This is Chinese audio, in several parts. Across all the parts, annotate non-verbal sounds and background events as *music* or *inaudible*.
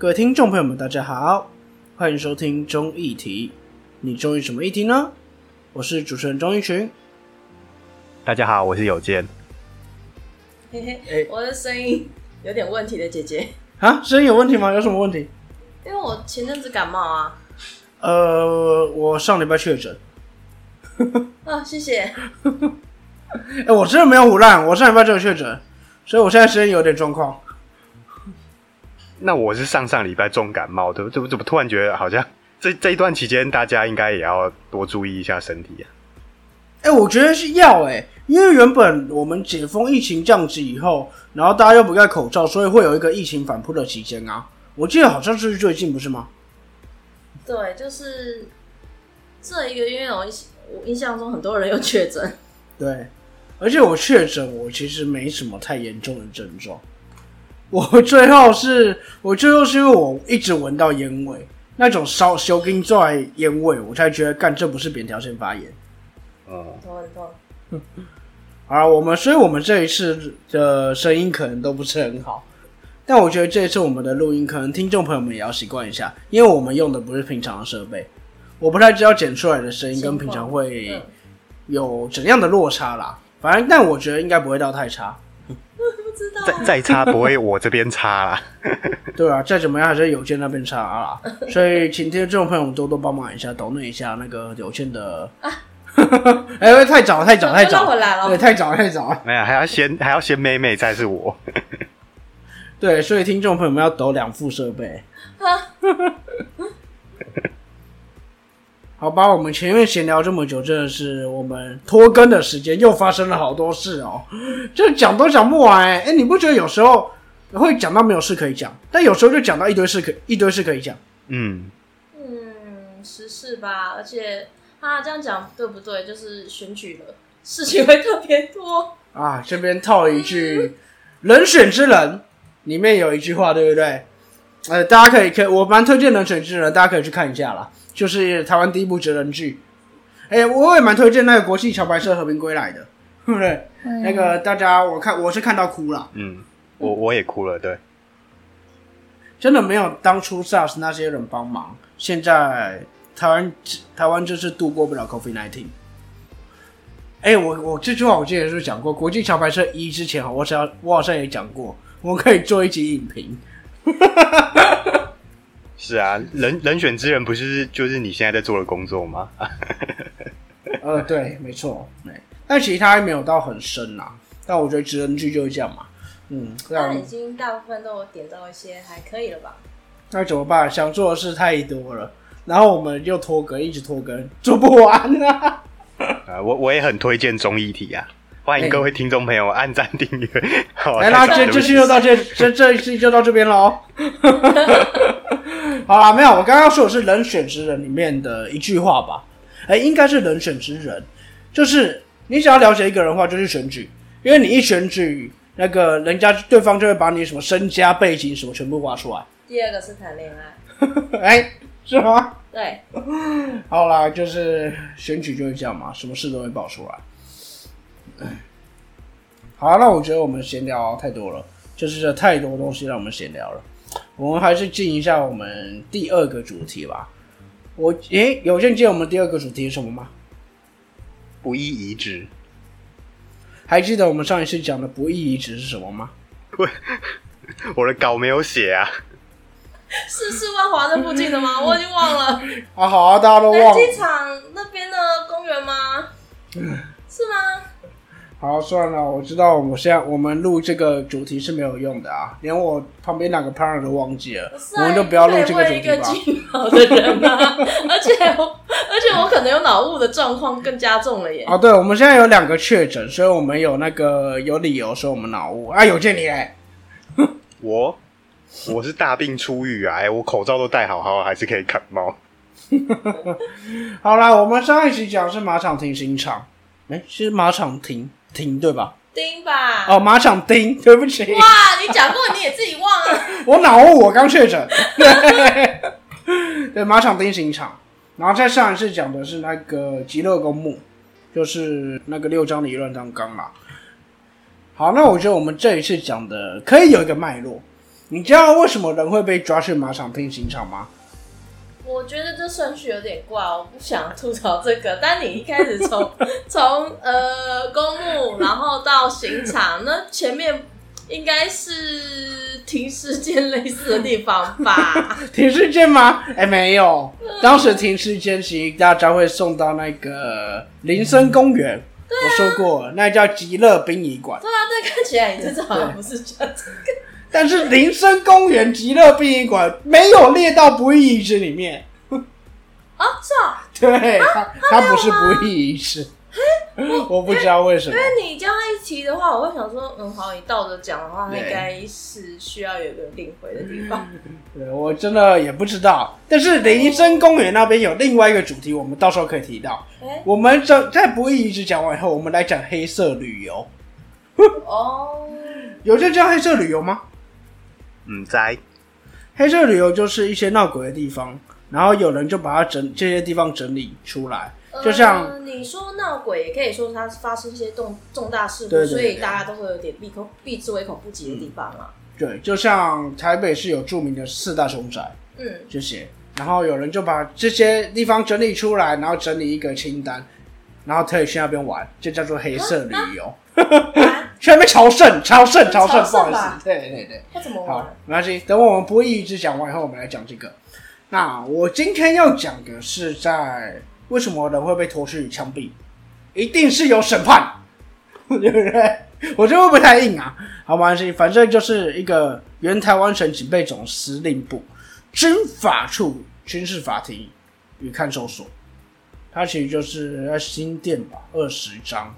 各位听众朋友们，大家好，欢迎收听中议题。你中意什么议题呢？我是主持人钟义群。大家好，我是有健。嘿嘿，哎我的声音有点问题的姐姐，啊，声音有问题吗？有什么问题？因为我前阵子感冒啊。呃，我上礼拜确诊。*laughs* 啊，谢谢。*laughs* 哎、我真的没有胡乱，我上礼拜就有确诊，所以我现在声音有点状况。那我是上上礼拜重感冒的，怎么怎么突然觉得好像这这一段期间大家应该也要多注意一下身体啊？哎、我觉得是要哎、因为原本我们解封疫情降级以后，然后大家又不戴口罩，所以会有一个疫情反扑的期间啊。我记得好像是最近不是吗？对，就是这一个月，我印我印象中很多人有确诊。对，而且我确诊，我其实没什么太严重的症状。我最后是，我最后是因为我一直闻到烟味，那种烧修根在烟味，我才觉得干这不是扁条腺发炎。嗯，痛很痛。*laughs* 好了，我们所以我们这一次的声音可能都不是很好，但我觉得这一次我们的录音，可能听众朋友们也要习惯一下，因为我们用的不是平常的设备，我不太知道剪出来的声音跟平常会嗯有怎样的落差啦。反正，但我觉得应该不会到太差。不知道再再差不会我这边差啦。*laughs* 对啊，再怎么样还是有线那边差啊，所以请听众朋友们多多帮忙一下，抖弄一下那个有线的。*laughs* 哎、太早了，太早，太早了，绕回来了对，太早，太早了。没有，还要先还要先妹妹再是我。*laughs* 对，所以听众朋友们要抖两副设备。好吧，我们前面闲聊这么久，真的是我们拖更的时间又发生了好多事哦，*laughs* 就讲都讲不完哎、哎，你不觉得有时候会讲到没有事可以讲，但有时候就讲到一堆事可一堆事可以讲？嗯，嗯，时事吧，而且他，这样讲对不对？就是选举了，事情会特别多。*laughs* 啊，这边套了一句“人选之人”，里面有一句话，对不对？呃，大家可以可以，我蛮推荐《人选之人》，大家可以去看一下啦，就是台湾第一部哲人剧。哎、我也蛮推荐那个国际桥牌社和平归来的，*laughs* 对不对？那个大家我看我是看到哭了，嗯，我我也哭了，对，真的没有当初 SARS 那些人帮忙，现在台湾台湾就是度过不了 COVID nineteen。哎、我我这句话我记得是讲过，国际桥牌社一之前，我想我好像也讲过，我可以做一集影评。*laughs* 是啊，人人选之人不是就是你现在在做的工作吗？*laughs* 呃，对，没错，对，但其实他还没有到很深啊。但我觉得职人剧就是这样嘛，嗯，这样已经大部分都有点到一些，还可以了吧？那怎么办？想做的事太多了，然后我们又拖更，一直拖更，做不完啊。*laughs* 啊，我我也很推荐综艺体啊，欢迎各位听众朋友按赞订阅。*laughs* 好，来啦，太长这这期就到这，这这一期就到这边喽。好啦，没有，我刚刚说的是《人选之人》里面的一句话吧？哎、应该是《人选之人》，就是你想要了解一个人的话，就去选举，因为你一选举，那个人家对方就会把你什么身家背景什么全部挖出来。第二个是谈恋爱，*laughs* 哎、是吗？对，好啦，就是选举就是这样嘛，什么事都会爆出来。好，那我觉得我们闲聊太多了，就是这太多东西让我们闲聊了。我们还是进一下我们第二个主题吧。我诶、有人记得我们第二个主题是什么吗？不易移植。还记得我们上一次讲的不义移植是什么吗？*laughs* 我的稿没有写啊，*laughs* 是是万华那附近的吗？我已经忘了。啊，好啊，大家都忘了。机场那边的公园吗？是吗？好，算了，我知道我们现在我们录这个主题是没有用的啊，连我旁边两个 partner 都忘记了，我们就不要录这个主一个题吧。金毛的人啊，*laughs* 而且我而且我可能有脑雾的状况更加重了耶。哦，对，我们现在有两个确诊，所以我们有那个有理由说我们脑雾啊。有见你哎，我我是大病初愈啊，哎，我口罩都戴好好，还是可以感冒。*laughs* 好啦，我们上一期讲的是马场停新场，哎、是马场停停对吧？丁吧。哦，马场丁，*laughs* 对不起，哇，你讲过你也自己忘了。*laughs* 我脑雾，我刚确诊。对，*laughs* 对，马场丁刑场。然后在上一次讲的是那个极乐公墓，就是那个六章的理论当纲嘛。好，那我觉得我们这一次讲的可以有一个脉络，你知道为什么人会被抓去马场拼刑场吗？我觉得这顺序有点怪，我不想吐槽这个。但你一开始从 *laughs* 从呃公墓，然后到刑场，那前面应该是停尸间类似的地方吧？*laughs* 停尸间吗？哎、没有，当时停尸间其实大家会送到那个林森公园。我说过，那叫极乐殡仪馆。对啊，这看起来你这次好像不是这样子。但是林森公园极乐殡仪馆没有列到不义遗址里面。啊，是啊，*laughs* 对，它它不是不义遗址。*laughs* 我不知道为什么因。为你这样一提的话，我会想说，嗯，好，你倒着讲的话，应该是需要有个领回的地方。*laughs* 对我真的也不知道。但是林森公园那边有另外一个主题，我们到时候可以提到。哎、我们这在不义遗址讲完以后，我们来讲黑色旅游。哦，有这叫黑色旅游吗？嗯，在黑色旅游就是一些闹鬼的地方，然后有人就把它整这些地方整理出来，就像、呃你说闹鬼，也可以说它发生一些重重大事故，对对对所以大家都会有点避口避之唯恐不及的地方啊。对，就像台北市有著名的四大凶宅嗯，这些，然后有人就把这些地方整理出来，然后整理一个清单，然后可以去那边玩，就叫做黑色旅游。*laughs* 啊，去那边朝圣，朝圣，朝圣，不好意思，对对对。它怎么好？，没关系，等我们不义之讲完以后，我们来讲这个。那我今天要讲的是在为什么人会被拖去枪毙，一定是有审判，对不对？我觉得会不会太硬啊？好，没关系，反正就是一个原台湾省警备总司令部军法处军事法庭与看守所，它其实就是在新店吧，二十章。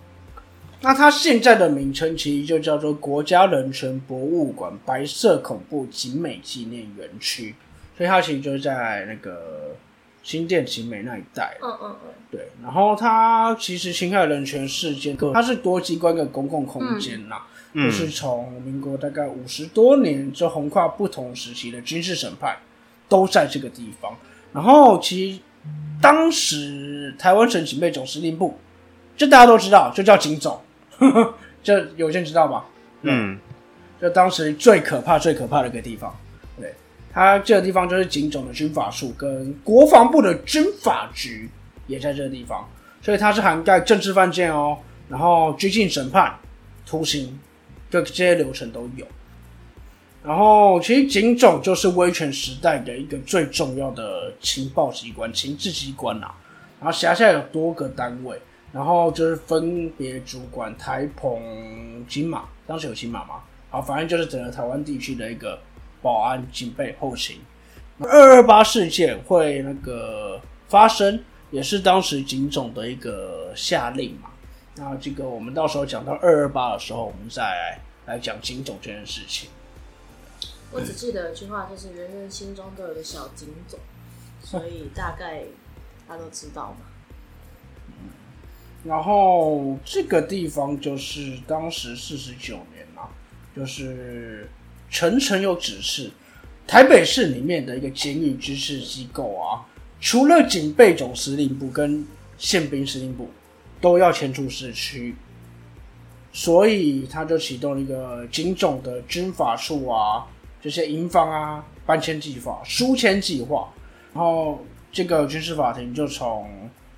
那它现在的名称其实就叫做国家人权博物馆白色恐怖景美纪念园区，所以它其实就是在那个新店景美那一带。嗯嗯嗯，对，然后它其实侵害人权事件，它是多机关的公共空间啦，嗯就是从民国大概五十多年，就横跨不同时期的军事审判都在这个地方。然后其实当时台湾省警备总司令部，这大家都知道，就叫警总，*laughs* 这有些人知道吧？嗯就当时最可怕、最可怕的一个地方。对，它这个地方就是警总的军法处跟国防部的军法局也在这个地方，所以它是涵盖政治犯件哦，然后拘禁审判、徒刑，就这些流程都有。然后，其实警总就是威权时代的一个最重要的情报机关、情治机关啊。然后辖下有多个单位，然后就是分别主管台澎金马，当时有金马吗？好，反正就是整个台湾地区的一个保安、警备、后勤。二二八事件会那个发生，也是当时警总的一个下令嘛。那这个我们到时候讲到二二八的时候，我们再来来讲警总这件事情。我只记得一句话，就是人人心中都有个小警总，所以大概大家都知道嘛。然后这个地方就是当时四十九年啊，就是陈诚有指示，台北市里面的一个监狱支持机构啊，除了警备总司令部跟宪兵司令部都要迁出市区，所以他就启动一个警总的军法处啊，这些营房啊搬迁计划、书迁计划，然后这个军事法庭就从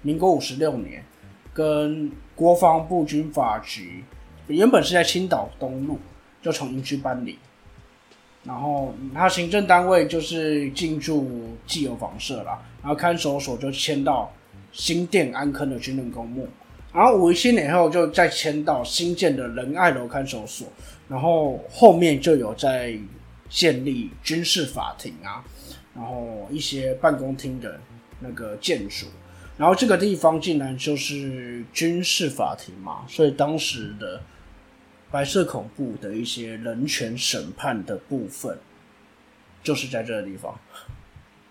民国五十六年。跟国防部军法局原本是在青岛东路，就从营区搬离，然后他行政单位就是进驻既有房舍啦，然后看守所就迁到新店安坑的军人公墓，然后五七年后就再迁到新建的仁爱楼看守所，然后后面就有在建立军事法庭啊，然后一些办公厅的那个建筑。然后这个地方竟然就是军事法庭嘛，所以当时的白色恐怖的一些人权审判的部分，就是在这个地方。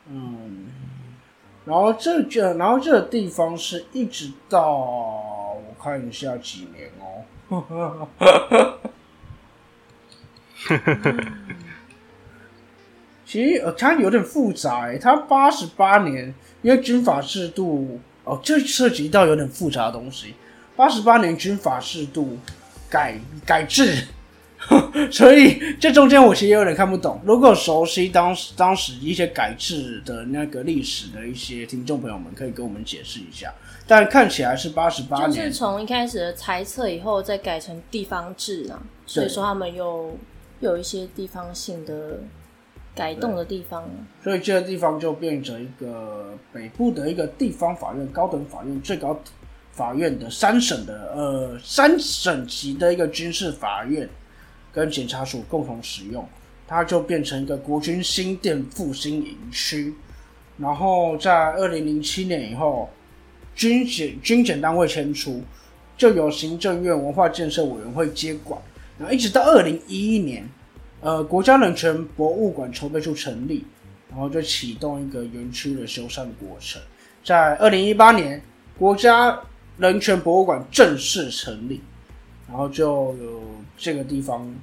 嗯，然后这个，然后这个地方是一直到我看一下几年哦。*laughs* 其实呃，它有点复杂诶，它八十八年，因为军法制度哦，这涉及到有点复杂的东西。八十八年军法制度改改制，*laughs* 所以这中间我其实有点看不懂。如果熟悉当时当时一些改制的那个历史的一些听众朋友们，可以跟我们解释一下。但看起来是八十八就年，是从一开始的裁测以后，再改成地方制啊，所以说他们又有一些地方性的改动的地方。所以这个地方就变成一个北部的一个地方法院、高等法院、最高法院的三省的呃三省级的一个军事法院跟检察署共同使用，它就变成一个国军新店复兴营区。然后在二零零七年以后，军检军检单位迁出，就由行政院文化建设委员会接管，然后一直到二零一一年，呃，国家人权博物馆筹备处成立，然后就启动一个园区的修缮过程。在二零一八年，国家人权博物馆正式成立，然后就有这个地方，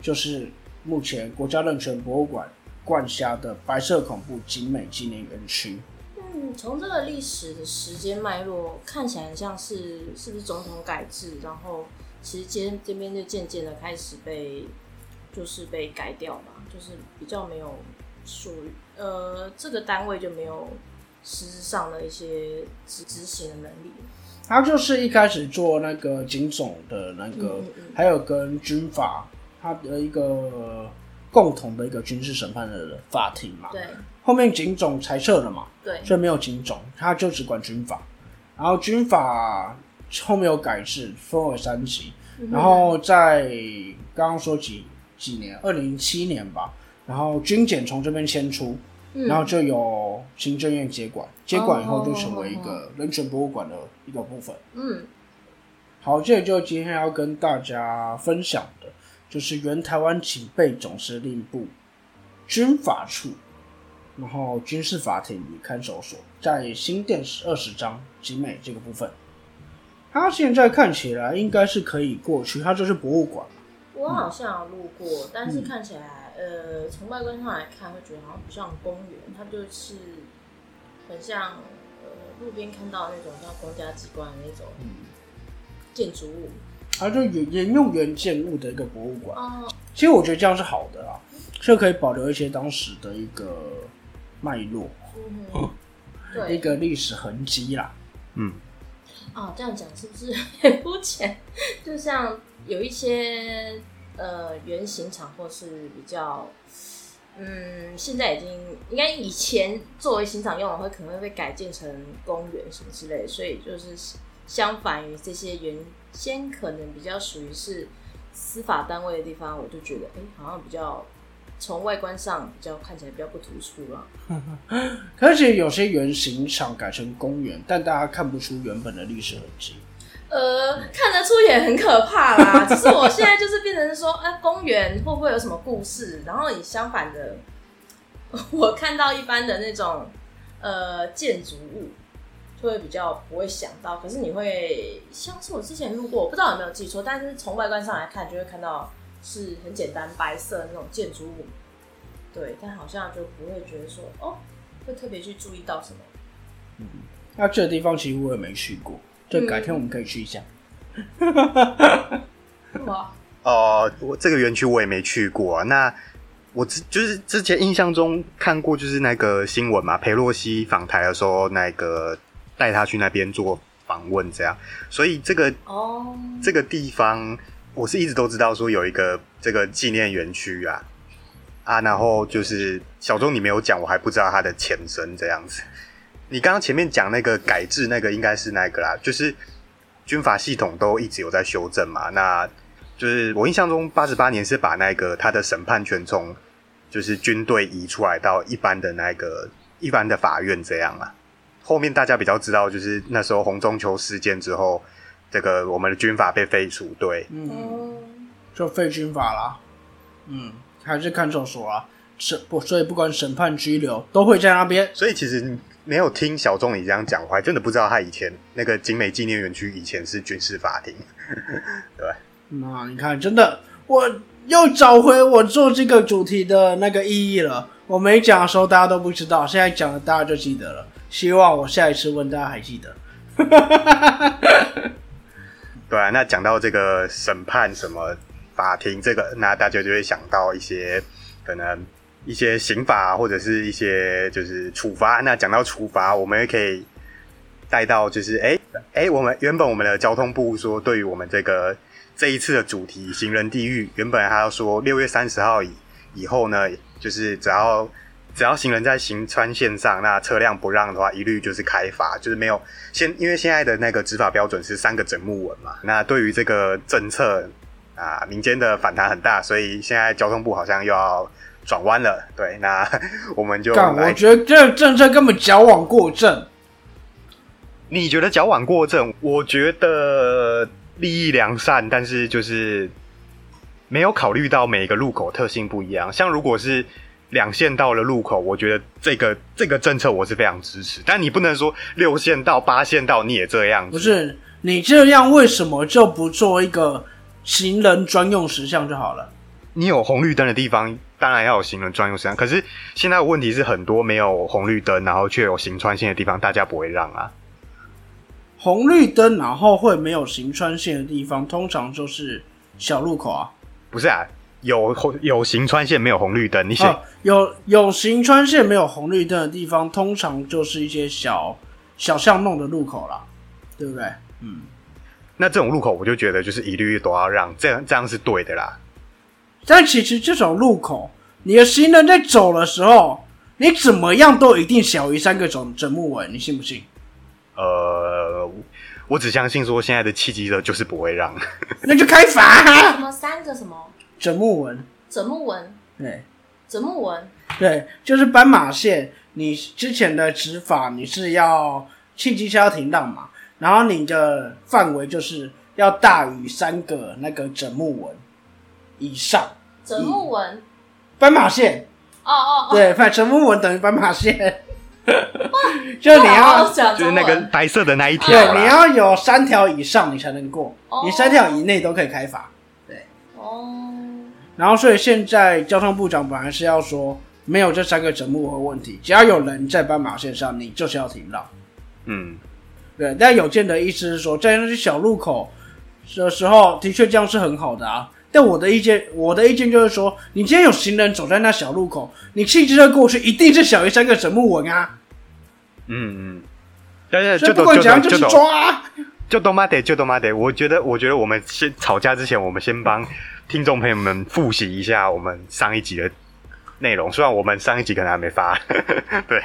就是目前国家人权博物馆管辖的白色恐怖景美纪念园区。嗯，从这个历史的时间脉络看起来，很像是是不是总统改制，然后其实接这边就渐渐的开始被就是被改掉嘛，就是比较没有属于呃这个单位就没有实质上的一些执执行的能力。他就是一开始做那个警总的那个，嗯嗯嗯还有跟军法他的一个共同的一个军事审判的法庭嘛。对后面警总裁撤了嘛，对，所以没有警总，他就只管军法。然后军法后面有改制，分为三级。然后在刚刚说几几年，二零零七年吧，然后军检从这边迁出，然后就有行政院接管，接管以后就成为一个人权博物馆的一个部分。嗯好，这就今天要跟大家分享的，就是原台湾警备总司令部军法处，然后军事法庭与看守所在新店二十章集美这个部分。它现在看起来应该是可以过去，它就是博物馆。我好像有路过，但是看起来，呃，从外观上来看，会觉得好像不像公园，它就是很像呃路边看到那种像公家机关的那种建筑物。它就沿沿用原建物的一个博物馆。哦，其实我觉得这样是好的啊，就可以保留一些当时的一个脉络，嗯，对，*laughs* 一个历史痕迹啦。嗯，哦，这样讲是不是很肤浅？*laughs* 就像有一些呃原型厂或是比较，嗯，现在已经应该以前作为刑场用的会可能会被改建成公园什么之类，所以就是相反于这些原先可能比较属于是司法单位的地方，我就觉得哎、好像比较从外观上比较看起来比较不突出了。*laughs* 而且有些原型厂改成公园，但大家看不出原本的历史痕迹。呃，看得出也很可怕啦。*laughs* 只是我现在就是变成说，哎、公园会不会有什么故事？然后以相反的，*laughs* 我看到一般的那种呃建筑物，就会比较不会想到。可是你会，像是我之前路过，我不知道有没有记错，但是从外观上来看，就会看到是很简单白色的那种建筑物。对，但好像就不会觉得说，哦，会特别去注意到什么。那这个地方其实我也没去过，对改天我们可以去一下。哇，*laughs* 哦，我这个园区我也没去过啊。那我之就是之前印象中看过，就是那个新闻嘛，裴洛西访台的时候，那个带他去那边做访问，这样。所以这个哦，这个地方，我是一直都知道说有一个这个纪念园区啊啊，然后就是小钟你没有讲，我还不知道它的前身这样子。你刚刚前面讲那个改制那个应该是那个啦，就是军法系统都一直有在修正嘛。那就是我印象中八十八年是把那个他的审判权从就是军队移出来到一般的那个一般的法院这样啊。后面大家比较知道，就是那时候红中秋事件之后，这个我们的军法被废除，对，嗯，嗯。就废军法啦。嗯，还是看守所啊。审不，所以不管审判、拘留都会在那边。所以其实没有听小钟你这样讲，我还真的不知道他以前那个景美纪念园区以前是军事法庭，*laughs* 对。那你看，真的，我又找回我做这个主题的那个意义了。我没讲的时候大家都不知道，现在讲了大家就记得了。希望我下一次问大家还记得。对啊，那讲到这个审判什么法庭这个，那大家就会想到一些可能一些刑法或者是一些就是处罚。那讲到处罚，我们也可以带到就是哎哎，我们原本我们的交通部说，对于我们这个这一次的主题行人地狱，原本还要说六月三十号以以后呢，就是只要只要行人在行穿线上，那车辆不让的话，一律就是开罚，就是没有现因为现在的那个执法标准是三个整木文嘛。那对于这个政策啊，民间的反弹很大，所以现在交通部好像又要转弯了。对，那我们就干，我，觉得这个政策根本矫枉过正。你觉得矫枉过正？我觉得利益良善，但是就是没有考虑到每个路口特性不一样。像如果是两线道的路口，我觉得这个这个政策我是非常支持。但你不能说六线道、八线道你也这样子。不是你这样，为什么就不做一个行人专用石像就好了？你有红绿灯的地方，当然要有行人专用车。可是现在问题是很多没有红绿灯，然后却有行穿线的地方，大家不会让啊。红绿灯，然后会没有行穿线的地方，通常就是小路口啊。不是啊，有红有行穿线，没有红绿灯，你想、哦，有有行穿线没有红绿灯的地方，通常就是一些小小巷弄的路口啦，对不对？嗯，那这种路口，我就觉得就是一律都要让，这样这样是对的啦。但其实这种路口，你的行人在走的时候，你怎么样都一定小于三个整整木纹，你信不信？呃，我只相信说现在的汽机车就是不会让。*laughs* 那就开罚、什啊！么三个什么整木纹，枕木纹，对。枕木纹，对，就是斑马线。你之前的执法你是要汽机车要停档嘛，然后你的范围就是要大于三个那个枕木纹以上。枕木纹，斑马线，哦哦哦，对，反正整木纹等于斑马线 *laughs* *laughs* 就是你要就是那个白色的那一条对，你要有三条以上你才能过，哦。你三条以内都可以开罚。哦，然后，所以现在交通部长本来是要说没有这三个整木纹问题，只要有人在斑马线上，你就是要停让。嗯，对，但有见的意思是说，在那些小路口的时候，的确这样是很好的啊。但我的意见，我的意见就是说，你今天有行人走在那小路口，你汽机车过去一定是小于三个整木纹啊。嗯嗯，所以不管怎样就是抓啊。就多妈得就多妈得。我觉得我觉得我们先吵架之前，我们先帮听众朋友们复习一下我们上一集的内容。虽然我们上一集可能还没发，*laughs* 对。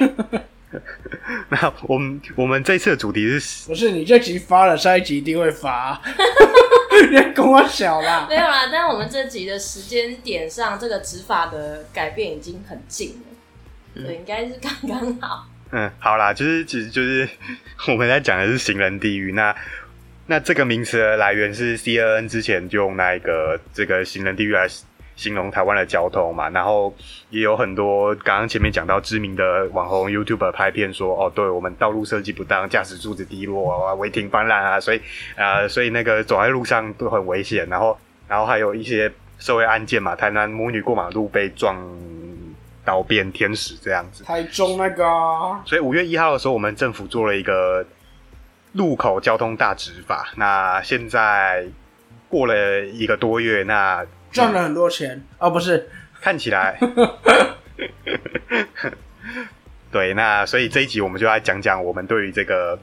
*laughs* 那我们我们这次的主题是不是你这集发了，上一集一定会发、*laughs* 你在跟我小啦。没有啦，但我们这集的时间点上，这个执法的改变已经很近了，对，应该是刚刚好。嗯，好啦，就是其实就是 *laughs* 我们在讲的是行人地狱。那那这个名词的来源是 CNN 之前就用那一个这个行人地狱来形容台湾的交通嘛，然后也有很多刚刚前面讲到知名的网红 YouTuber 拍片说，哦，对我们道路设计不当，驾驶素质低落啊，违停泛滥啊，所以呃，所以那个走在路上都很危险。然后然后还有一些社会案件嘛，台南母女过马路被撞倒变天使这样子。台中那个啊、所以五月一号的时候，我们政府做了一个路口交通大执法。那现在过了一个多月，那赚了很多钱哦，不是，看起来，*laughs* 对，那所以这一集我们就来讲讲我们对于这个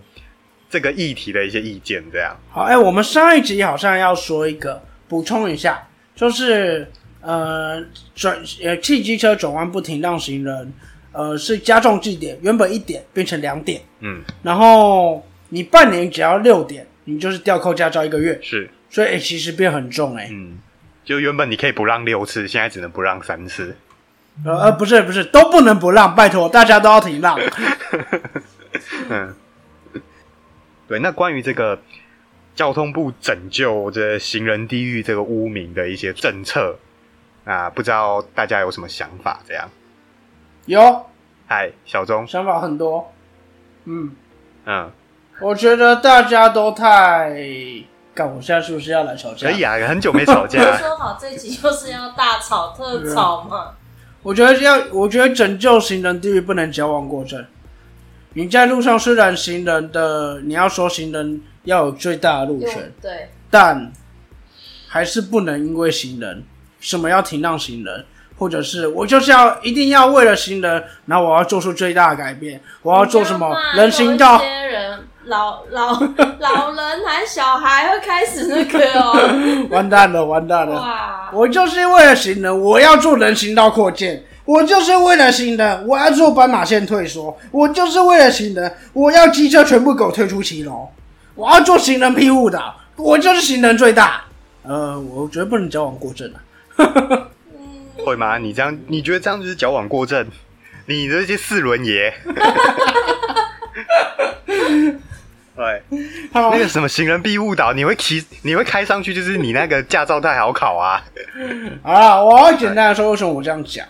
这个议题的一些意见，这样。好，哎、我们上一集好像要说一个，补充一下，就是呃转呃汽机车转弯不停让行人，呃是加重计点，原本一点变成两点，嗯，然后你半年只要六点，你就是吊扣驾照一个月，是，所以、哎其实变很重哎、嗯，就原本你可以不让六次，现在只能不让三次。呃呃不是不是都不能不让，拜托大家都要停让。*laughs* 嗯，对。那关于这个交通部拯救这行人地狱这个污名的一些政策啊，不知道大家有什么想法？这样，有嗨，小钟，想法很多，嗯，嗯，我觉得大家都太，干，我现在是不是要来吵架？可以啊，很久没吵不是架，*laughs* 说好这集就是要大吵特吵嘛？我觉得要，我觉得拯救行人地狱不能矫枉过正。你在路上虽然行人的，你要说行人要有最大的路权，对，但还是不能因为行人什么要停让行人，或者是我就是要一定要为了行人，然后我要做出最大的改变，我要做什么人行道？些人老老 *laughs* 老人还小孩会开始那个哦，*laughs* 完蛋了，完蛋了！哇，我就是为了行人，我要做人行道扩建；我就是为了行人，我要做斑马线退缩；我就是为了行人，我要机车全部给我退出骑楼；我要做行人庇护的，我就是行人最大。呃，我觉得不能矫枉过正啊。*laughs* 会吗？你这样，你觉得这样就是矫枉过正？你这些四轮爷，*laughs* 对，那个什么行人必误导，你会骑，你会开上去，就是你那个驾照太好考啊。啊，我要简单的说为什么我这样讲。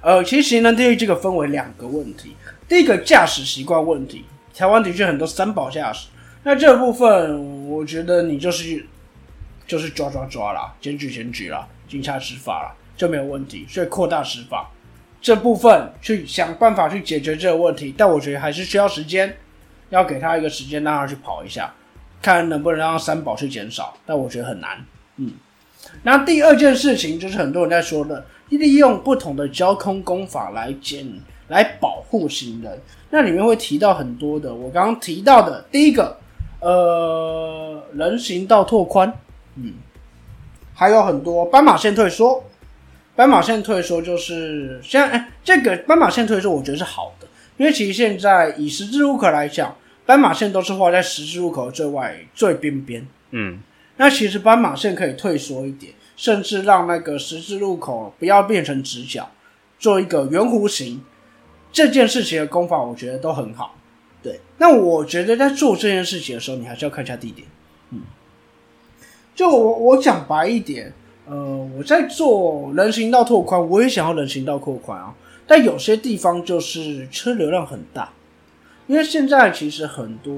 呃，其实行人地狱这个分为两个问题，第一个驾驶习惯问题，台湾的确很多三宝驾驶，那这部分我觉得你就是就是抓抓抓啦，检举检举啦，警察执法了，就没有问题，所以扩大执法这部分去想办法去解决这个问题，但我觉得还是需要时间，要给他一个时间让他去跑一下，看能不能让三宝去减少，但我觉得很难。嗯。那第二件事情就是很多人在说的，利用不同的交通工法来减来保护行人。那里面会提到很多的，我刚刚提到的第一个，呃，人行道拓宽，嗯，还有很多斑马线退缩。斑马线退缩就是现在，哎，这个斑马线退缩我觉得是好的，因为其实现在以十字路口来讲，斑马线都是画在十字路口最外最边边。嗯，那其实斑马线可以退缩一点，甚至让那个十字路口不要变成直角，做一个圆弧形。这件事情的功法，我觉得都很好。对，那我觉得在做这件事情的时候，你还是要看一下地点。嗯，就我我讲白一点，呃，我在做人行道拓宽，我也想要人行道拓宽啊，但有些地方就是车流量很大，因为现在其实很多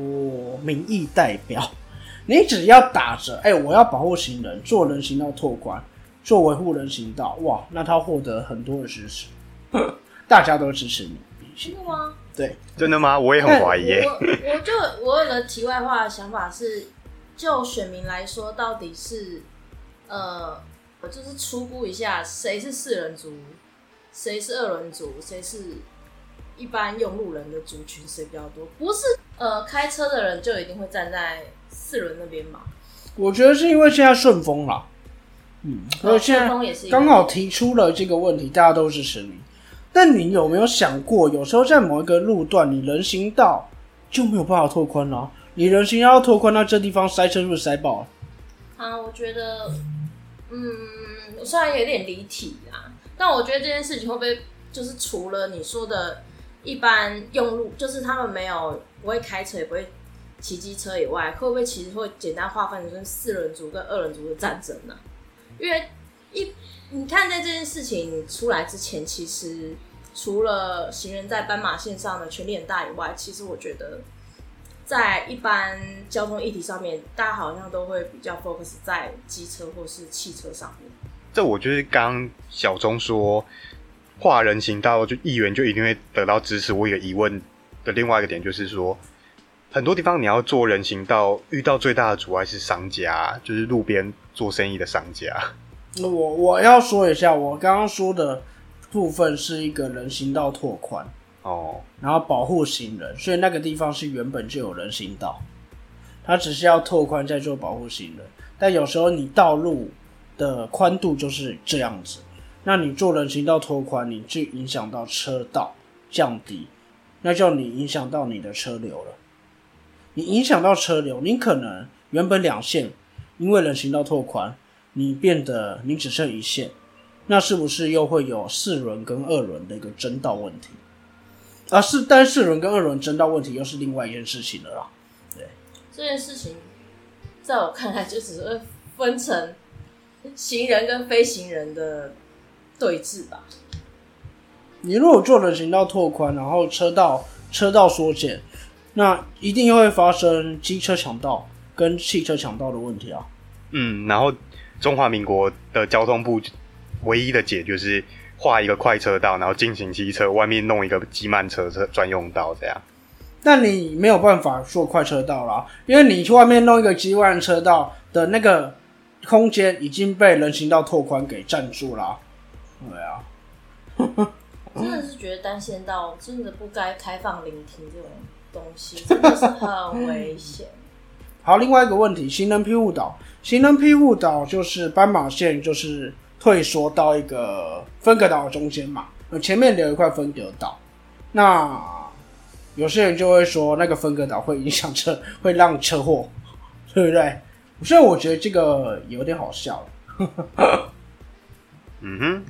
民意代表。*laughs* 你只要打着，哎、我要保护行人，做人行道拓宽，做维护人行道，哇，那他获得很多的支持，*laughs* 大家都支持你。真的吗？对，真的吗？我也很怀疑耶。我我就我有个题外话的想法是，就选民来说，到底是呃，我就是初估一下，谁是四人族，谁是二人族，谁是一般用路人的族群谁比较多？不是呃，开车的人就一定会站在四轮那边嘛？我觉得是因为现在顺风了，嗯，所以现顺在刚好提出了这个问题，大家都支持你。但你有没有想过，有时候在某一个路段，你人行道就没有办法拓宽了、你人行要拓宽，到这地方塞车是不是塞爆了？啊，我觉得，嗯，虽然有点离题啦，但我觉得这件事情会不会就是除了你说的一般用路，就是他们没有不会开车也不会骑机车以外，会不会其实会简单划分成四人族跟二人族的战争呢？因为一你看在这件事情出来之前，其实除了行人在斑马线上的权力很大以外，其实我觉得。在一般交通议题上面，大家好像都会比较 focus 在机车或是汽车上面。这我就是刚刚小钟说画人行道，就议员就一定会得到支持。我有疑问的另外一个点就是说，很多地方你要做人行道，遇到最大的阻碍是商家，就是路边做生意的商家。我我要说一下，我刚刚说的部分是一个人行道拓宽，哦，然后保护行人，所以那个地方是原本就有人行道，它只是要拓宽再做保护行人。但有时候你道路的宽度就是这样子，那你做人行道拓宽，你就影响到车道降低，那就你影响到你的车流了。你影响到车流，你可能原本两线，因为人行道拓宽，你变得你只剩一线，那是不是又会有四轮跟二轮的一个争道问题？啊，是，但是四轮跟二轮争道问题又是另外一件事情了啦。对这件事情，在我看来就只是分成行人跟非行人的对峙吧。你如果做人行道拓宽，然后车道车道缩减，那一定会发生机车抢道跟汽车抢道的问题啊。嗯，然后中华民国的交通部唯一的解就是画一个快车道，然后进行机车，外面弄一个机慢车车专用道，这样。但你没有办法做快车道啦，因为你去外面弄一个机慢车道的那个空间已经被人行道拓宽给占住了。对啊，真的是觉得单线道真的不该开放聆听这种东西，真的是很危险。好，另外一个问题，行人庇护岛，行人庇护岛就是斑马线，就是退缩到一个分隔岛的中间嘛，呃前面留一块分隔岛。那有些人就会说，那个分隔岛会影响车，*laughs* 会让车祸，*laughs* 对不对？所以我觉得这个有点好笑。*laughs* 嗯哼，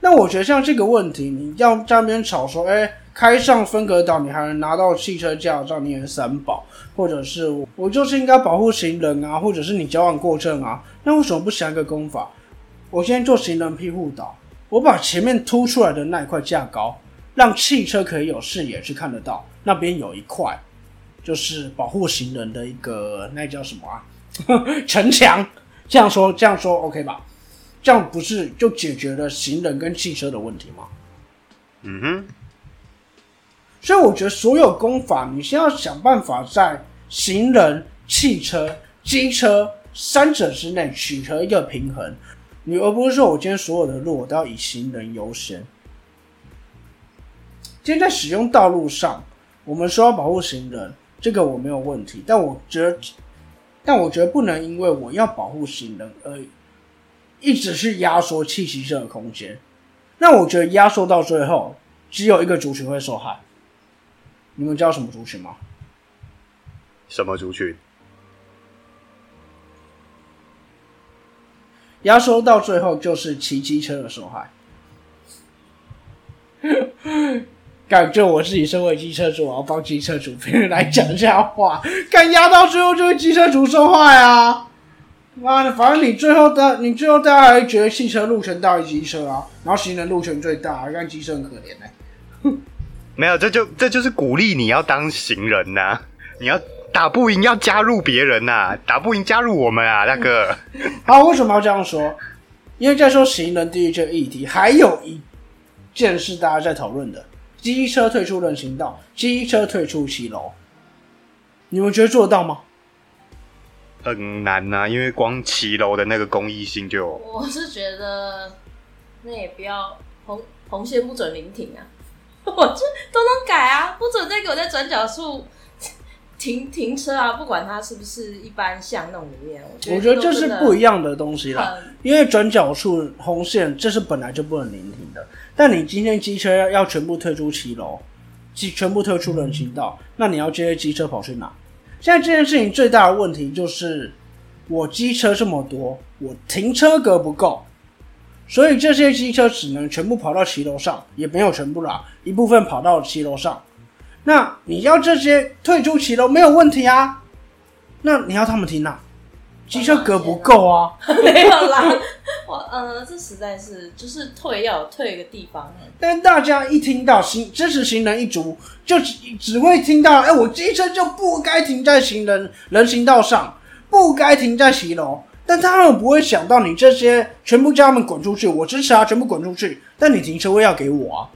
那我觉得像这个问题，你要在那边吵说，哎、开上分隔岛，你还能拿到汽车驾照，你也是三宝，或者是我就是应该保护行人啊，或者是你交往过正啊，那为什么不想一个功法？我先做行人庇护岛，我把前面凸出来的那一块架高，让汽车可以有视野去看得到，那边有一块就是保护行人的一个那叫什么啊？*laughs* 城墙。这样说，这样说 OK 吧？这样不是就解决了行人跟汽车的问题吗？嗯哼，所以我觉得所有功法，你先要想办法在行人、汽车、机车三者之内取得一个平衡，你而不是说我今天所有的路我都要以行人优先。今天在使用道路上，我们说要保护行人，这个我没有问题，但我觉得，但我觉得不能因为我要保护行人而一直是压缩汽机车的空间。那我觉得压缩到最后，只有一个族群会受害。你们知道什么族群吗？什么族群？压缩到最后就是骑机车的受害。感觉我自己身为机车主，我要帮机车主别人来讲一下话。敢压到最后就是机车主受害啊！妈的，反正你最后的你最后大家还会觉得汽车路权大于机车啊，然后行人路权最大，让机车很可怜呢、没有，这就这就是鼓励你要当行人呐、你要打不赢要加入别人呐、打不赢加入我们啊，大哥。好，为什么要这样说？因为在说行人第一这个议题，还有一件事大家在讨论的：机车退出人行道，机车退出骑楼。你们觉得做得到吗？很难呐、因为光骑楼的那个公益性就我是觉得那也不要红红线不准临停啊，*laughs* 我就都能改啊，不准再给我在转角处停停车啊，不管它是不是一般巷弄里面，我觉得我觉得这是不一样样的东西啦。因为转角处红线这是本来就不能临停的，但你今天机车要要全部退出骑楼，机全部退出人行道，那你要这些机车跑去哪？现在这件事情最大的问题就是，我机车这么多，我停车格不够，所以这些机车只能全部跑到骑楼上，也没有全部啦，一部分跑到骑楼上。那你要这些退出骑楼没有问题啊，那你要他们停哪？机车格不够啊。*laughs* 没有啦，*laughs* 我呃，这实在是就是退要有退一个地方，但大家一听到行支持行人一族，就只只会听到，哎、我机车就不该停在行人人行道上，不该停在骑楼。但他们不会想到，你这些全部叫他们滚出去，我支持啊，全部滚出去。但你停车位要给我啊，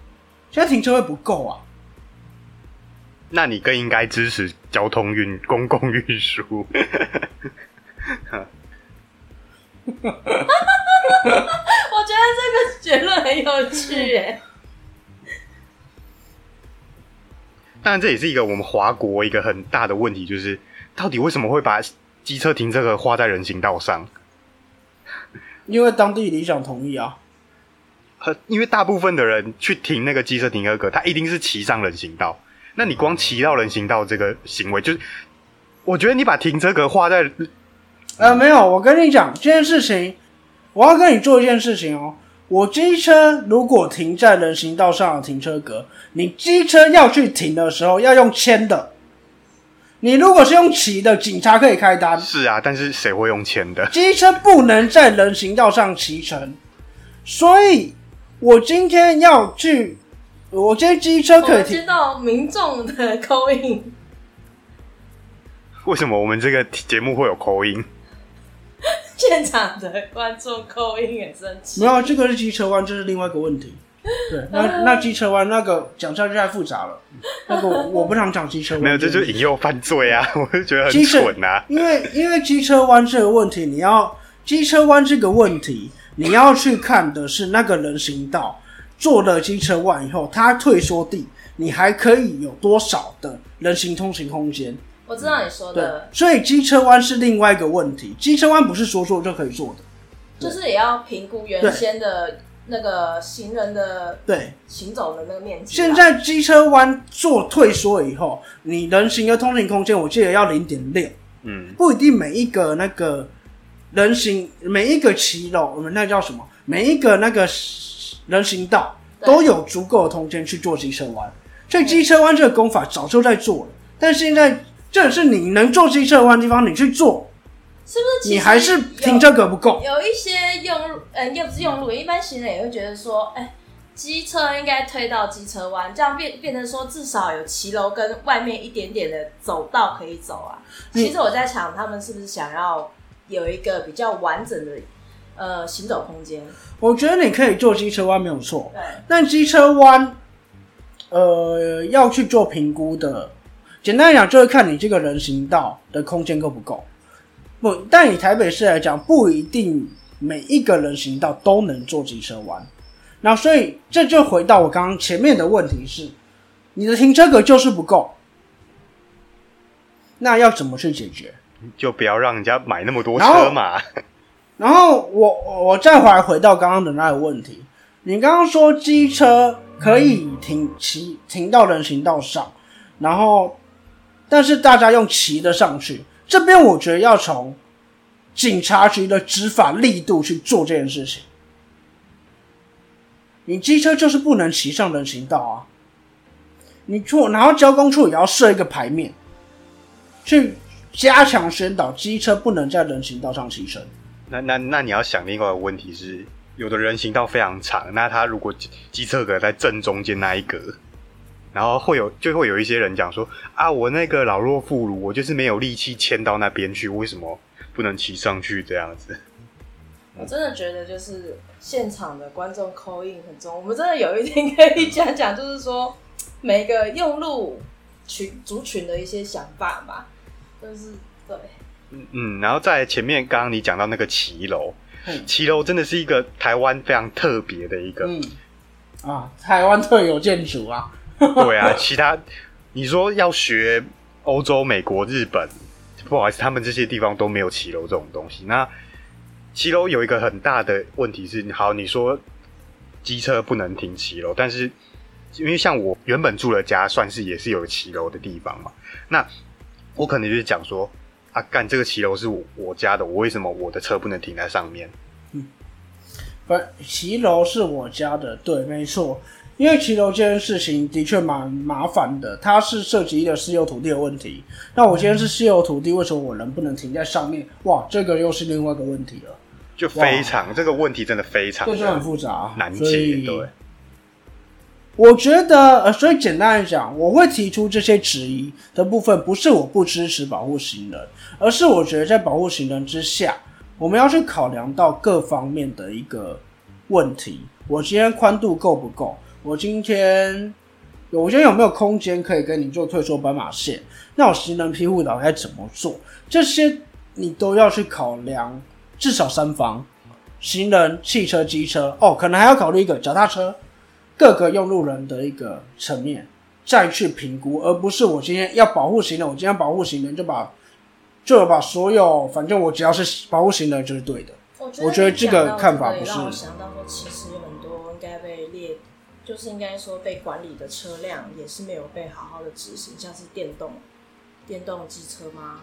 现在停车位不够啊。那你更应该支持交通运公共运输。我觉得这个结论很有趣耶。当然，这也是一个我们华国一个很大的问题，就是到底为什么会把机车停车格画在人行道上？因为当地理想同意啊，呃，因为大部分的人去停那个机车停车格，他一定是骑上人行道。那你光骑到人行道这个行为，就是我觉得你把停车格画在呃，没有，我跟你讲这件事情，我要跟你做一件事情哦。我机车如果停在人行道上的停车格，你机车要去停的时候要用牵的。你如果是用骑的，警察可以开单。是啊，但是谁会用钱的？机车不能在人行道上骑乘，所以我今天要去，我今天机车可以停我们接。到民众的口音，为什么我们这个节目会有口音？*laughs* 现场的观众口音很生气没。有，这个是机车弯，这是另外一个问题。对，*laughs* 那那机车弯那个讲下去太复杂了，那个我我不想讲机车弯。没有，这就是引诱犯罪啊！*laughs* 我就觉得很蠢啊。因为因为机车弯这个问题，你要机车弯这个问题，你要去看的是那个人行道做了机车弯以后，它退缩地，你还可以有多少的人行通行空间？我知道你说的，，所以机车弯是另外一个问题，机车弯不是说做就可以做的。就是也要评估原先的那个行人的对，行走的那个面积啊。现在机车弯做退缩以后，你人行的通行空间，我记得要零点六。嗯，不一定每一个那个人行每一个骑楼，我们那叫什么？每一个那个人行道都有足够的空间去做机车弯，所以机车弯这个功法早就在做了。但现在正是你能做机车弯的地方，你去做，是不是你还是停这个不够。有一些用路，嗯，又不是用路，一般行人也会觉得说，哎、机车应该推到机车弯，这样变变成说至少有骑楼跟外面一点点的走道可以走啊。其实我在想，他们是不是想要有一个比较完整的呃行走空间？我觉得你可以做机车弯没有错，对，但机车弯，呃，要去做评估的。简单来讲，就是看你这个人行道的空间够不够。不，但以台北市来讲，不一定每一个人行道都能做机车弯。那所以这就回到我刚刚前面的问题是，你的停车格就是不够。那要怎么去解决？就不要让人家买那么多车嘛。然后我我再回来回到刚刚的那个问题，你刚刚说机车可以停骑停到人行道上，然后但是大家用骑的上去，这边我觉得要从警察局的执法力度去做这件事情。你机车就是不能骑上人行道啊，你错，然后交工处也要设一个牌面，去加强宣导机车不能在人行道上骑乘。那那那你要想另外一个问题是，有的人行道非常长，那他如果机机车格在正中间那一格，然后会有就会有一些人讲说啊，我那个老弱妇孺，我就是没有力气牵到那边去，为什么不能骑上去这样子？我真的觉得就是现场的观众口音很重，我们真的有一天可以讲讲，就是说每个用路群族群的一些想法吧，就是对。嗯，然后在前面刚刚你讲到那个骑楼，嗯。骑楼真的是一个台湾非常特别的一个，嗯，啊，台湾特有建筑啊，*laughs* 对啊，其他你说要学欧洲、美国、日本，不好意思，他们这些地方都没有骑楼这种东西。那骑楼有一个很大的问题是，好，你说机车不能停骑楼，但是因为像我原本住的家，算是也是有骑楼的地方嘛，那我可能就是讲说。啊，干这个骑楼是我我家的，我为什么我的车不能停在上面？不，骑楼是我家的，对，没错。因为骑楼这件事情的确蛮麻烦的，它是涉及一个私有土地的问题。那我今天是私有土地，为什么我人不能停在上面？哇，这个又是另外一个问题了，就非常这个问题真的非常这就很复杂，难解，对。我觉得，呃，所以简单来讲，我会提出这些质疑的部分，不是我不支持保护行人，而是我觉得在保护行人之下，我们要去考量到各方面的一个问题。我今天宽度够不够？我今天，我今天有没有空间可以跟你做退缩斑马线？那我行人庇护岛该怎么做？这些你都要去考量，至少三方：行人、汽车、机车，哦，可能还要考虑一个脚踏车。各个用路人的一个层面再去评估，而不是我今天要保护行人，我今天保护行人就把就把所有，反正我只要是保护行人就是对的。我我觉得这个看法不是就是应该说被管理的车辆也是没有被好好的执行，像是电动电动机车吗？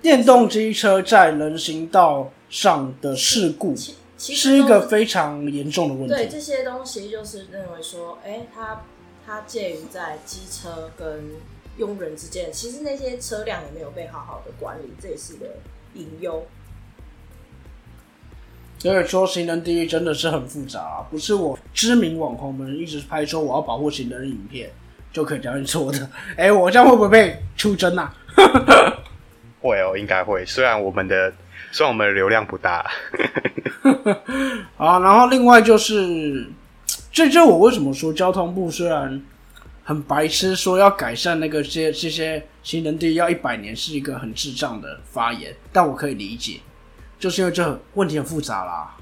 电动机车在人行道上的事故其其实是一个非常严重的问题。对这些东西，就是认为说，哎、它它介于在机车跟佣人之间，其实那些车辆也没有被好好的管理，这也是一个隐忧。所以说，行人地狱真的是很复杂、啊，不是我知名网红们一直拍说我要保护行人的影片就可以这样做的。*laughs* 哎、我这样会不会被出征啊？会哦，应该会。虽然我们的虽然我们的流量不大，*laughs* 啊，然后另外就是这就我为什么说交通部虽然很白痴，说要改善那个这些这些行人地要一百年是一个很智障的发言，但我可以理解，就是因为这很问题很复杂啦。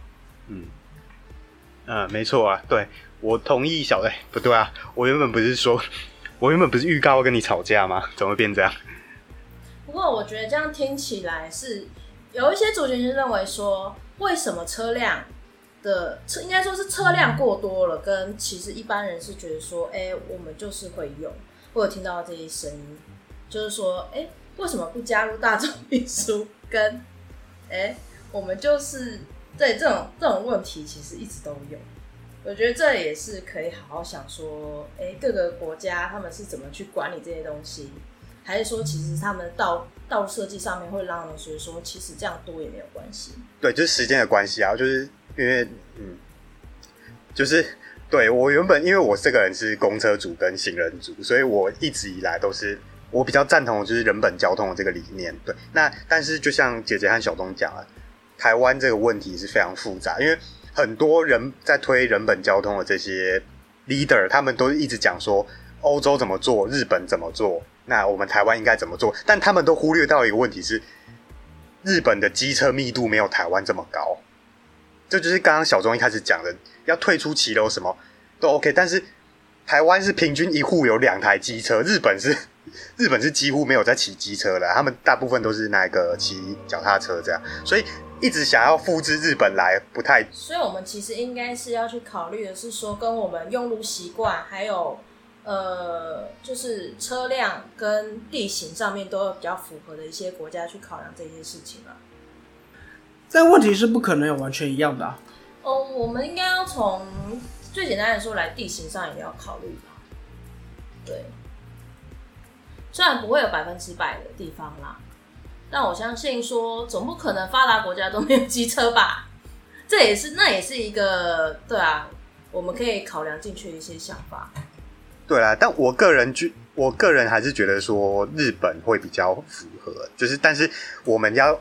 嗯，没错啊，对我同意小哎、不对啊，我原本不是说，我原本不是预告要跟你吵架吗？怎么会变这样？不过我觉得这样听起来是有一些族群就认为说，为什么车辆的车应该说是车辆过多了，跟其实一般人是觉得说，哎、我们就是会用。我有听到这些声音，就是说，哎、为什么不加入大众运输？跟哎、我们就是对这种这种问题，其实一直都有。我觉得这也是可以好好想说，哎、各个国家他们是怎么去管理这些东西，还是说其实他们道道路设计上面会让人觉得说，其实这样多也没有关系。对，就是时间的关系啊，就是因为嗯，就是对我原本因为我这个人是公车组跟行人族，所以我一直以来都是我比较赞同的就是人本交通的这个理念。对，那但是就像姐姐和小东讲了，台湾这个问题是非常复杂，因为很多人在推人本交通的这些 leader，他们都一直讲说欧洲怎么做，日本怎么做，那我们台湾应该怎么做，但他们都忽略到一个问题是。日本的机车密度没有台湾这么高，这就是刚刚小钟一开始讲的，要退出骑楼什么都 OK，但是台湾是平均一户有两台机车，日本是日本是几乎没有在骑机车的，他们大部分都是那个骑脚踏车这样，所以一直想要复制日本来不太所以我们其实应该是要去考虑的是说，跟我们用路习惯，还有呃，就是车辆跟地形上面都有比较符合的一些国家去考量这些事情啊。但问题是不可能有完全一样的、啊。哦，我们应该要从最简单的说来，地形上也要考虑吧。对，虽然不会有百分之百的地方啦，但我相信说，总不可能发达国家都没有机车吧？这也是那也是一个对啊，我们可以考量进去的一些想法。对啦，但我个人觉，我个人还是觉得说日本会比较符合，就是但是我们要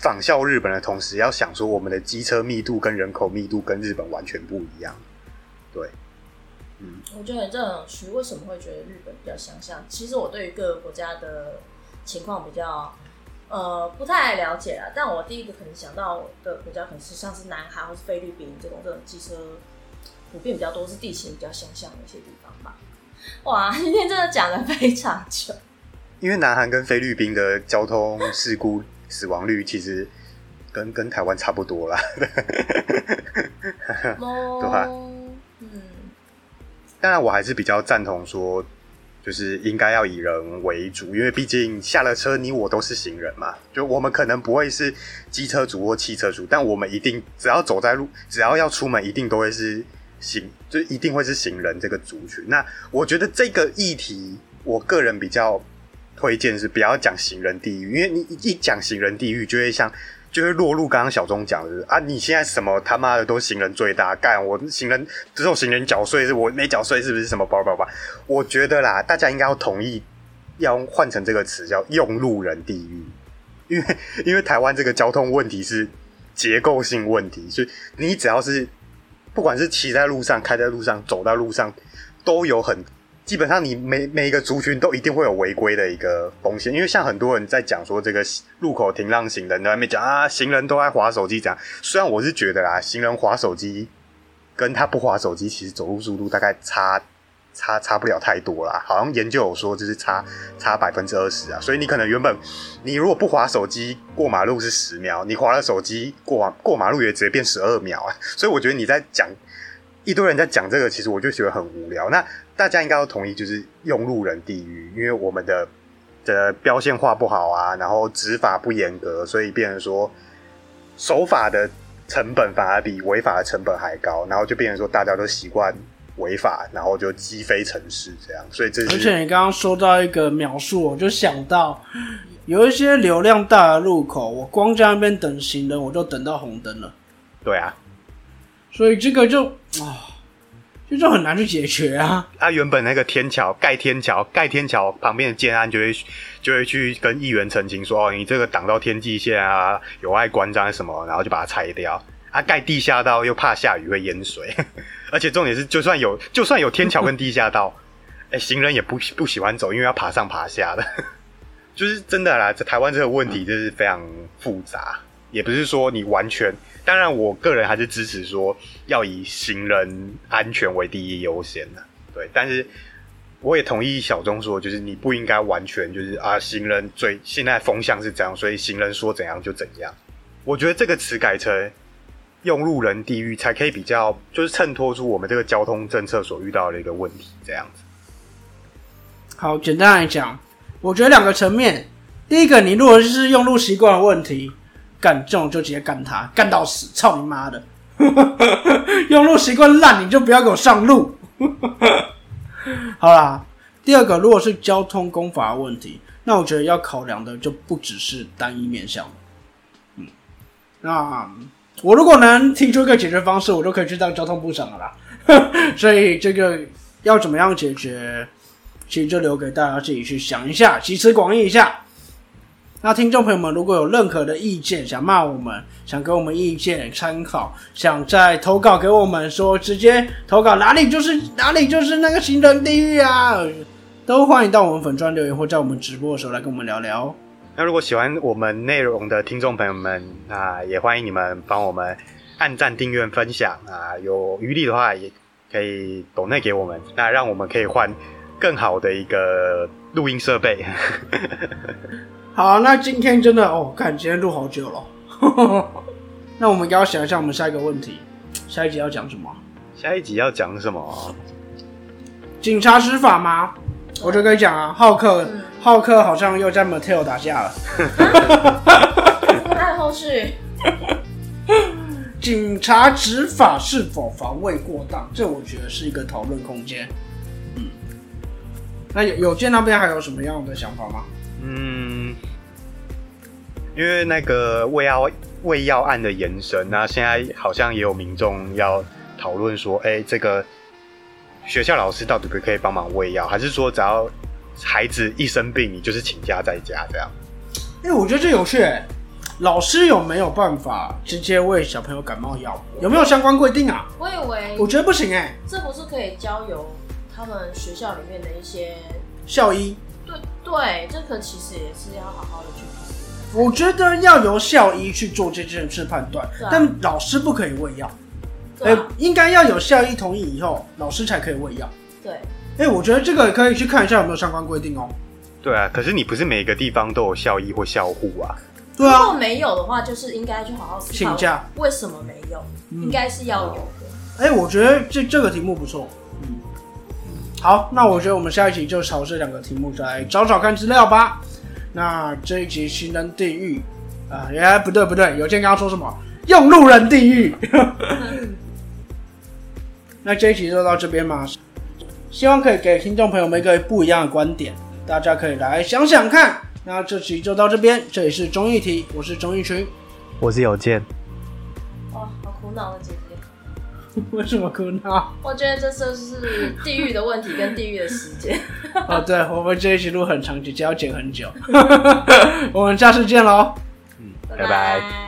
仿效日本的同时，要想说我们的机车密度跟人口密度跟日本完全不一样。对，嗯，我觉得这很有趣，为什么会觉得日本比较相像？其实我对于各个国家的情况比较呃不太了解啊，但我第一个可能想到的国家可能是像是南韩或是菲律宾这种这种机车普遍比较多，是地形比较相像的一些地方吧。哇，*laughs* 今天真的讲的非常久，因为南韩跟菲律宾的交通事故死亡率其实跟跟台湾差不多啦。*laughs* 对吧嗯，当然，我还是比较赞同说，就是应该要以人为主，因为毕竟下了车，你我都是行人嘛。就我们可能不会是机车族或汽车族，但我们一定只要走在路，只要要出门，一定都会是行，就一定会是行人这个族群。那我觉得这个议题，我个人比较推荐是不要讲行人地狱，因为你一讲行人地狱，就会像。就会落入刚刚小钟讲的啊！你现在什么他妈的都行人最大干，我行人只有行人缴税，是我没缴税，是不是什么叭叭叭？我觉得啦，大家应该要同意，要换成这个词叫“用路人地狱”，因为因为台湾这个交通问题是结构性问题，所以你只要是不管是骑在路上、开在路上、走在路上，都有很基本上你每每一个族群都一定会有违规的一个风险，因为像很多人在讲说这个路口停让行人，在外面讲啊，行人都在划手机，这样。虽然我是觉得啦，行人划手机跟他不划手机，其实走路速度大概差差差不了太多啦。好像研究有说，就是差差百分之二十啊。所以你可能原本你如果不划手机过马路是十秒，你划了手机过马过马路也直接变十二秒啊。所以我觉得你在讲一堆人在讲这个，其实我就觉得很无聊。那大家应该都同意，就是用路人地狱，因为我们的的标线画不好啊，然后执法不严格，所以变成说守法的成本反而比违法的成本还高，然后就变成说大家都习惯违法，然后就击飞城市这样，所以这是而且你刚刚说到一个描述，我就想到有一些流量大的路口，我光在那边等行人，我就等到红灯了，对啊，所以这个就啊，就就很难去解决啊。啊，原本那个天桥盖天桥，盖天桥旁边的建安就会就会去跟议员澄清说，哦，你这个挡到天际线啊，有碍观瞻什么，然后就把它拆掉。啊，盖地下道又怕下雨会淹水，而且重点是，就算有就算有天桥跟地下道，*laughs* 哎、行人也不不喜欢走，因为要爬上爬下的，*laughs* 就是真的啦。这台湾这个问题就是非常复杂，也不是说你完全，当然我个人还是支持说要以行人安全为第一优先的，对，但是。我也同意小钟说，就是你不应该完全就是啊，行人最现在风向是这样，所以行人说怎样就怎样。我觉得这个词改成用路人地狱，才可以比较就是衬托出我们这个交通政策所遇到的一个问题，这样子。好，简单来讲，我觉得两个层面。第一个，你如果是用路习惯的问题，干这种就直接干他，干到死，操你妈的！*laughs* 用路习惯烂，你就不要给我上路。*laughs* 好啦，第二个，如果是交通公法问题，那我觉得要考量的就不只是单一面向。嗯，那我如果能提出一个解决方式，我就可以去当交通部长了啦。*laughs* 所以这个要怎么样解决，其实就留给大家自己去想一下，集思广益一下。那听众朋友们，如果有任何的意见，想骂我们，想给我们意见参考，想再投稿给我们说，直接投稿哪里就是哪里就是那个行人地狱啊，都欢迎到我们粉专留言，或在我们直播的时候来跟我们聊聊。那如果喜欢我们内容的听众朋友们，那也欢迎你们帮我们按赞、订阅、分享啊！有余力的话，也可以抖内给我们，那让我们可以换更好的一个录音设备。好，那今天真的哦，看今天录好久了。*laughs* 那我们要想一下，我们下一个问题，下一集要讲什么？下一集要讲什么？警察执法吗？我就跟你讲啊，浩克，嗯浩克好像又在 Mattel 打架了。还有后续，*laughs* 警察执法是否防卫过当？这我觉得是一个讨论空间。嗯，那有有健那边还有什么样的想法吗？嗯，因为那个胃药胃药案的延伸，那现在好像也有民众要讨论说，哎、这个学校老师到底可不可以帮忙喂药，还是说只要孩子一生病，你就是请假在家这样？哎、我觉得这有趣、欸。老师有没有办法直接喂小朋友感冒药？有没有相关规定啊？我以为我觉得不行哎、这不是可以交由他们学校里面的一些，校医，对对，这个其实也是要好好的去评估。我觉得要由校医去做这件事判断，啊但老师不可以喂药。哎、对啊，应该要有校医同意以后，老师才可以喂药。对，哎、我觉得这个可以去看一下有没有相关规定哦。对啊，可是你不是每个地方都有校医或校护啊？对啊如果啊，没有的话，就是应该去好好思考请假为什么没有，嗯应该是要有的。哎、我觉得这这个题目不错。嗯，好，那我觉得我们下一集就朝这两个题目再找找看资料吧。那这一集新人地狱啊，原来不对不对，有健刚刚说什么用路人地狱。*laughs* 那这一集就到这边嘛，希望可以给听众朋友们一个不一样的观点，大家可以来想想看。那这期就到这边，这里是综艺题，我是综艺群。我是有健，哇，好苦恼的姐姐。*laughs* 为什么哭闹？我觉得这就是地域的问题跟地域的时间。*laughs* 哦，对，我们这一期录很长，直接要剪很久。*laughs* 我们下次见喽。拜拜。